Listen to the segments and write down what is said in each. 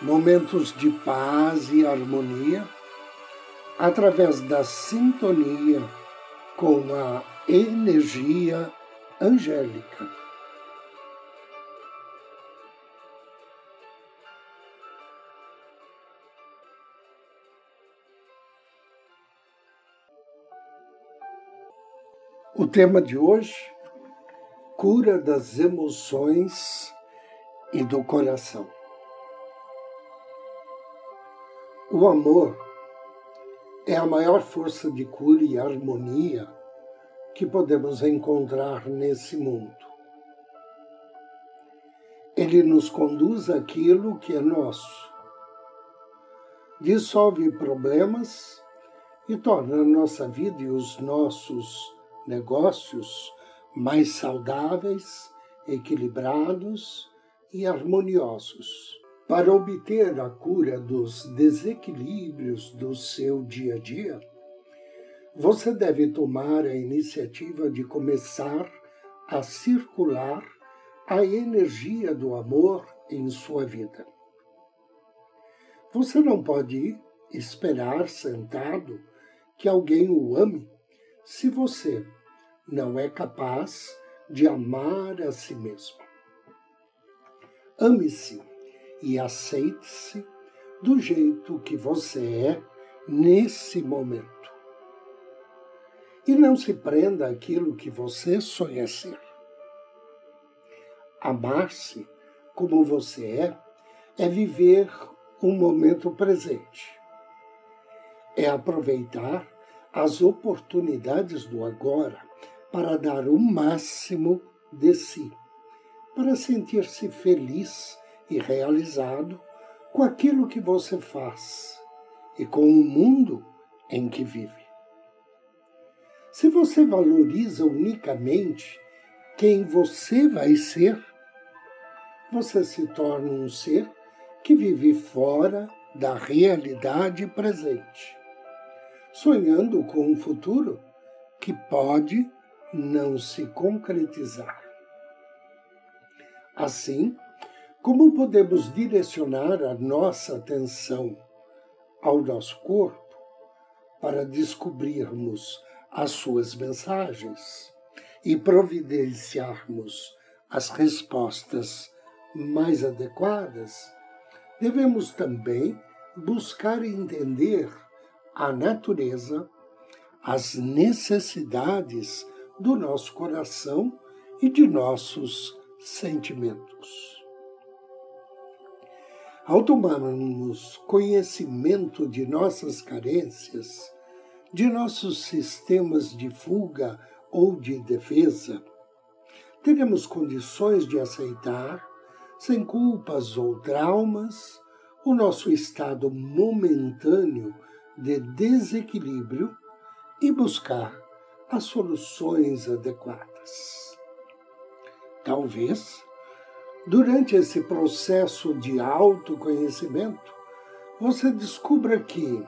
momentos de paz e harmonia através da sintonia com a energia angélica. O tema de hoje: cura das emoções e do coração. O amor é a maior força de cura e harmonia que podemos encontrar nesse mundo. Ele nos conduz àquilo que é nosso, dissolve problemas e torna a nossa vida e os nossos negócios mais saudáveis, equilibrados e harmoniosos. Para obter a cura dos desequilíbrios do seu dia a dia, você deve tomar a iniciativa de começar a circular a energia do amor em sua vida. Você não pode esperar sentado que alguém o ame se você não é capaz de amar a si mesmo. Ame-se e aceite-se do jeito que você é nesse momento. E não se prenda àquilo que você sonha ser. Amar-se como você é é viver um momento presente. É aproveitar as oportunidades do agora para dar o máximo de si, para sentir-se feliz e realizado com aquilo que você faz e com o mundo em que vive. Se você valoriza unicamente quem você vai ser, você se torna um ser que vive fora da realidade presente, sonhando com um futuro que pode não se concretizar. Assim, como podemos direcionar a nossa atenção ao nosso corpo para descobrirmos as suas mensagens e providenciarmos as respostas mais adequadas, devemos também buscar entender a natureza, as necessidades do nosso coração e de nossos sentimentos. Ao tomarmos conhecimento de nossas carências, de nossos sistemas de fuga ou de defesa, teremos condições de aceitar, sem culpas ou traumas, o nosso estado momentâneo de desequilíbrio e buscar as soluções adequadas. Talvez Durante esse processo de autoconhecimento, você descubra que,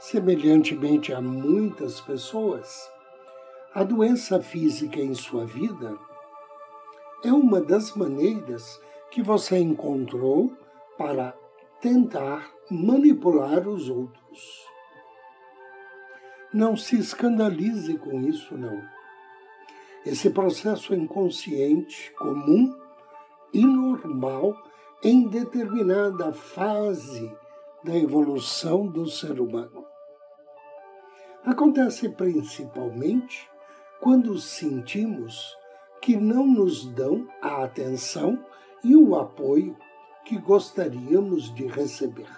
semelhantemente a muitas pessoas, a doença física em sua vida é uma das maneiras que você encontrou para tentar manipular os outros. Não se escandalize com isso, não. Esse processo inconsciente, comum, e normal em determinada fase da evolução do ser humano. Acontece principalmente quando sentimos que não nos dão a atenção e o apoio que gostaríamos de receber.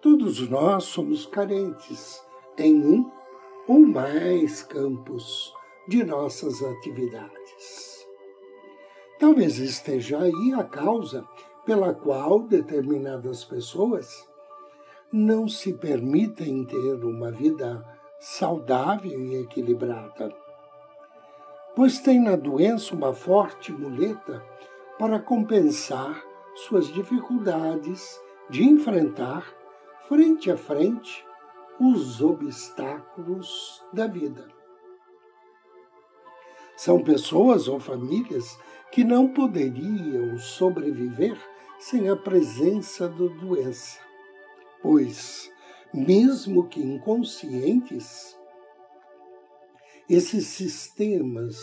Todos nós somos carentes em um ou mais campos de nossas atividades. Talvez esteja aí a causa pela qual determinadas pessoas não se permitem ter uma vida saudável e equilibrada, pois têm na doença uma forte muleta para compensar suas dificuldades de enfrentar frente a frente os obstáculos da vida. São pessoas ou famílias que não poderiam sobreviver sem a presença da doença, pois, mesmo que inconscientes, esses sistemas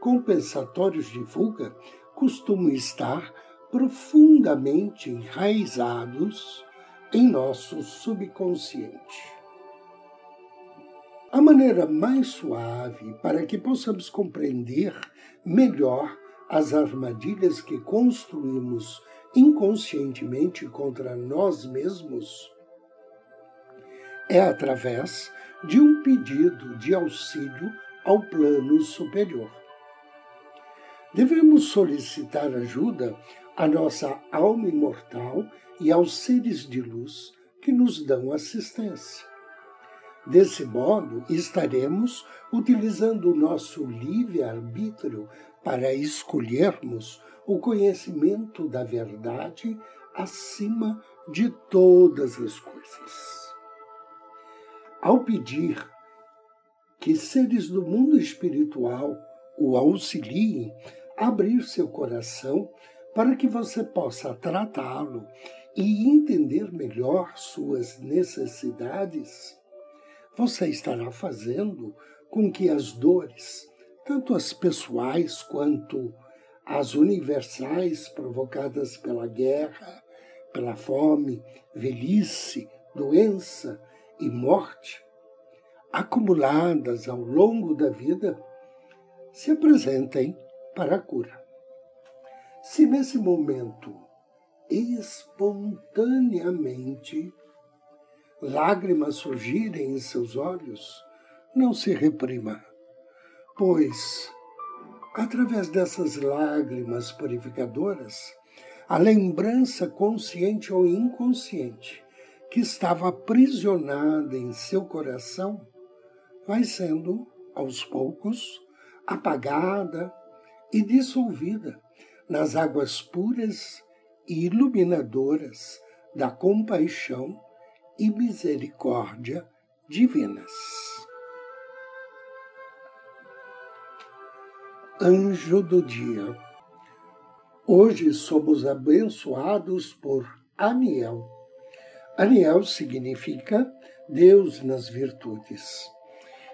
compensatórios de fuga costumam estar profundamente enraizados em nosso subconsciente. A maneira mais suave para que possamos compreender melhor as armadilhas que construímos inconscientemente contra nós mesmos é através de um pedido de auxílio ao plano superior. Devemos solicitar ajuda à nossa alma imortal e aos seres de luz que nos dão assistência. Desse modo, estaremos utilizando o nosso livre-arbítrio para escolhermos o conhecimento da verdade acima de todas as coisas. Ao pedir que seres do mundo espiritual o auxiliem abrir seu coração para que você possa tratá-lo e entender melhor suas necessidades, você estará fazendo com que as dores, tanto as pessoais quanto as universais provocadas pela guerra, pela fome, velhice, doença e morte, acumuladas ao longo da vida, se apresentem para a cura. Se nesse momento, espontaneamente, lágrimas surgirem em seus olhos, não se reprima, pois, através dessas lágrimas purificadoras, a lembrança consciente ou inconsciente que estava aprisionada em seu coração vai sendo, aos poucos, apagada e dissolvida nas águas puras e iluminadoras da compaixão e misericórdia divinas. Anjo do dia. Hoje somos abençoados por Aniel. Aniel significa Deus nas virtudes.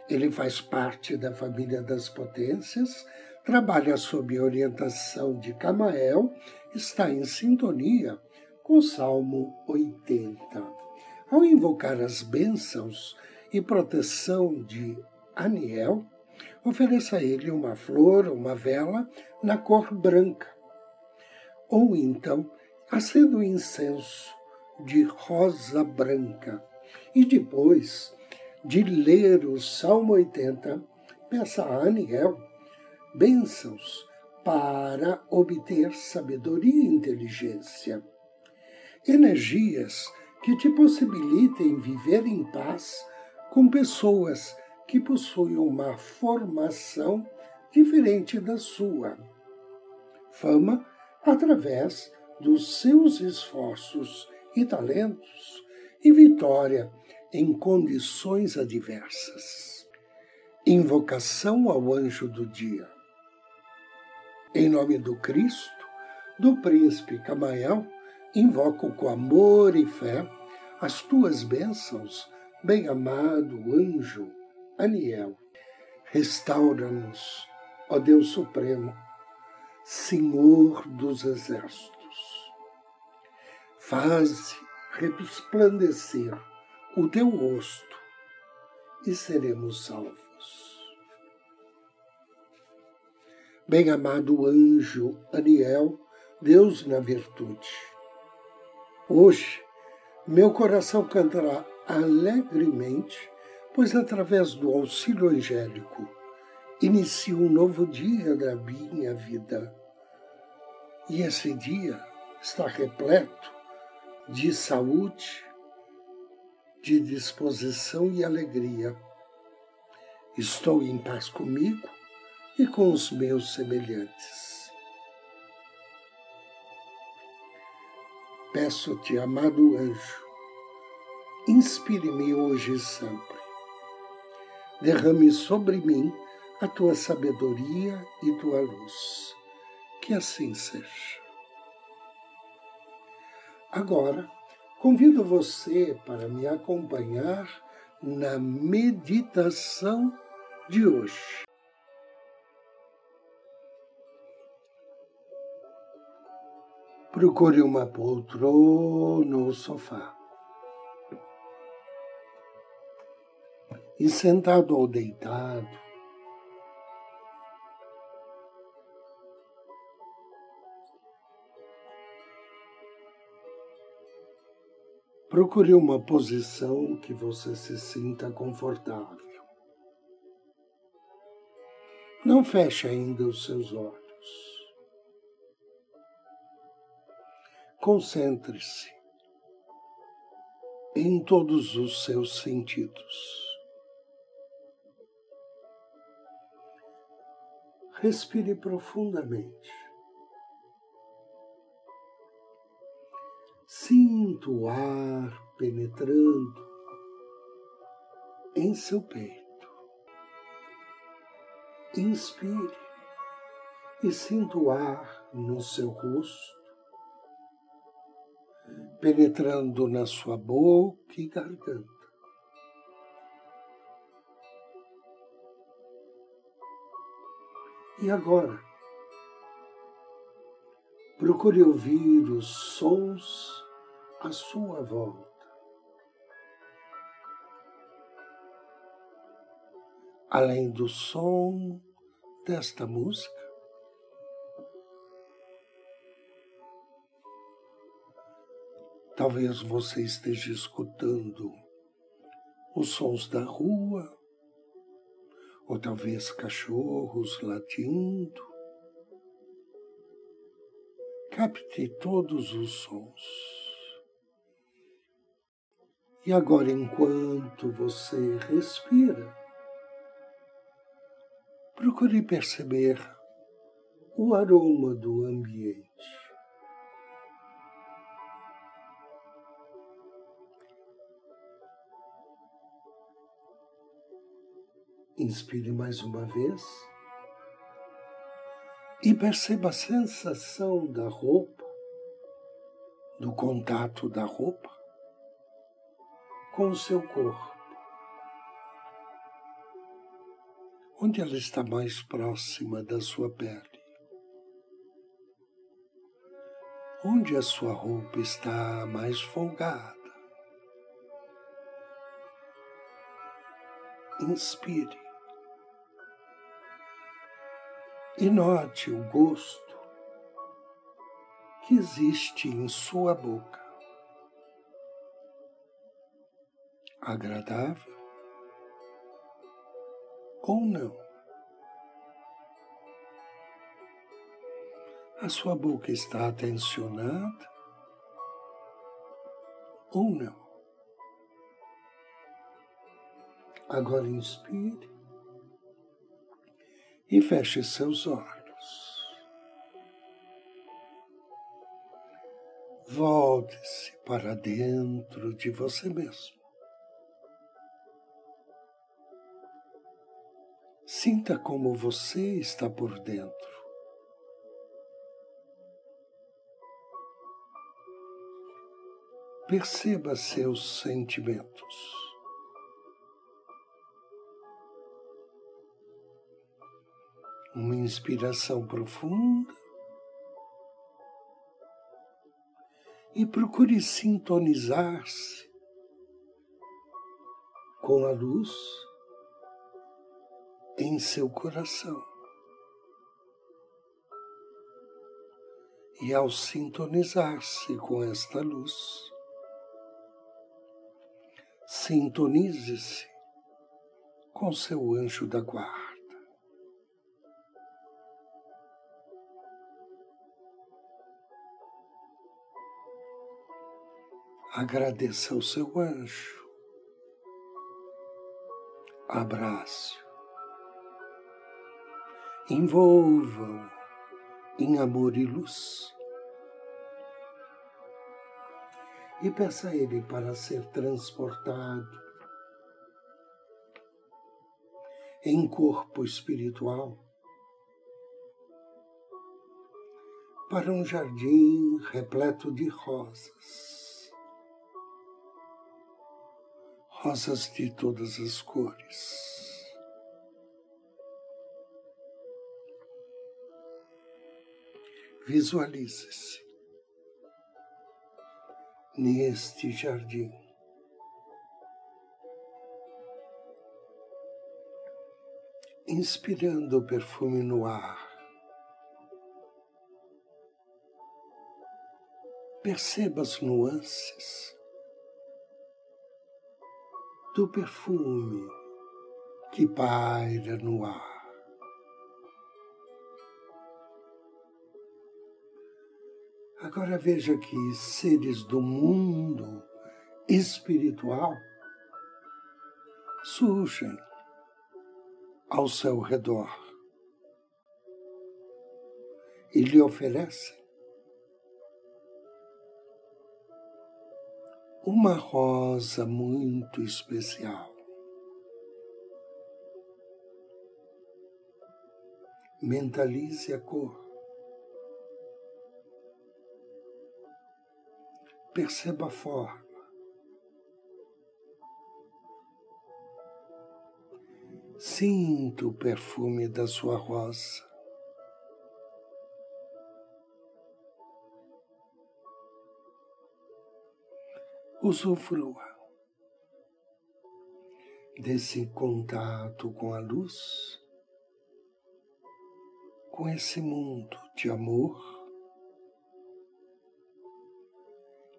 Ele faz parte da família das potências, trabalha sob orientação de Camael, está em sintonia com o Salmo 80. Ao invocar as bênçãos e proteção de Aniel, ofereça a ele uma flor uma vela na cor branca. Ou então, acenda o incenso de rosa branca. E depois de ler o Salmo 80, peça a Aniel bênçãos para obter sabedoria e inteligência. Energias que te possibilitem viver em paz com pessoas que possuem uma formação diferente da sua. Fama através dos seus esforços e talentos e vitória em condições adversas. Invocação ao anjo do dia. Em nome do Cristo, do príncipe Camael, invoco com amor e fé as tuas bênçãos, bem-amado anjo Aniel. Restaura-nos, ó Deus Supremo, Senhor dos Exércitos. Faze resplandecer o teu rosto e seremos salvos. Bem-amado anjo Aniel, Deus na virtude Hoje, meu coração cantará alegremente, pois através do auxílio angélico inicio um novo dia da minha vida. E esse dia está repleto de saúde, de disposição e alegria. Estou em paz comigo e com os meus semelhantes. Peço-te, amado anjo, inspire-me hoje e sempre. Derrame sobre mim a tua sabedoria e tua luz. Que assim seja. Agora, convido você para me acompanhar na meditação de hoje. Procure uma poltrona ou sofá. E sentado ou deitado, Procure uma posição que você se sinta confortável. Não feche ainda os seus olhos. Concentre-se em todos os seus sentidos. Respire profundamente. Sinta o ar penetrando em seu peito. Inspire e sinta o ar no seu rosto, penetrando na sua boca e garganta. E agora, Procure ouvir os sons à sua volta. Além do som desta música, talvez você esteja escutando os sons da rua, ou talvez cachorros latindo, capte todos os sons. E agora, enquanto você respira, procure perceber o aroma do ambiente. Inspire mais uma vez e perceba a sensação da roupa, do contato da roupa com o seu corpo. Onde ela está mais próxima da sua pele? Onde a sua roupa está mais folgada? Inspire e note o gosto que existe em sua boca. Agradável ou não? A sua boca está atencionada ou não? Agora inspire e feche seus olhos. Volte-se para dentro de você mesmo. Sinta como você está por dentro. Perceba seus sentimentos. Uma inspiração profunda e procure sintonizar-se com a luz em seu coração. E ao sintonizar-se com esta luz, sintonize-se com seu anjo da guarda. Agradeça ao seu anjo. Abraço, envolva-o em amor e luz. E peça a Ele para ser transportado em corpo espiritual para um jardim repleto de rosas, rosas de todas as cores. Visualize-se neste jardim. Inspirando o perfume no ar. Perceba as nuances do perfume que paira no ar. Agora veja que seres do mundo espiritual surgem ao seu redor e lhe oferecem uma rosa muito especial. Mentalize a cor. Perceba a forma. Sinta o perfume da sua rosa. Usufrua desse contato com a luz, com esse mundo de amor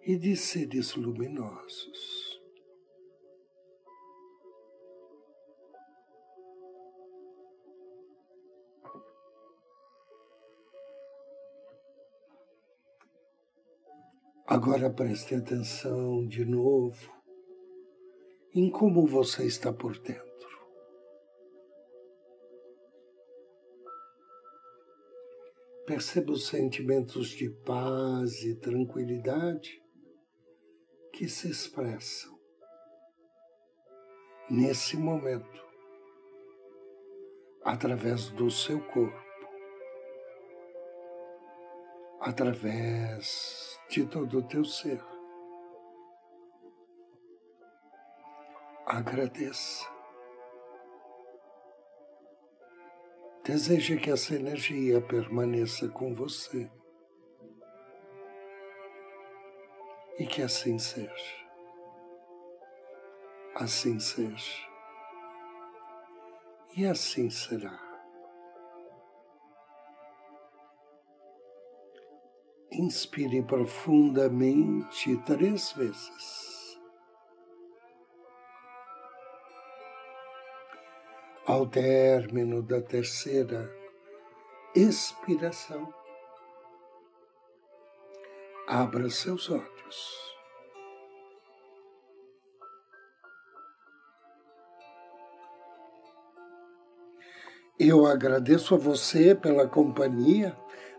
e de seres luminosos. Agora preste atenção de novo em como você está por dentro. Perceba os sentimentos de paz e tranquilidade que se expressam nesse momento através do seu corpo, através de todo o teu ser. Agradeça. Deseje que essa energia permaneça com você. e que assim seja. Assim seja. E assim será. Inspire profundamente três vezes. Ao término da terceira expiração, Abra seus olhos. Eu agradeço a você pela companhia,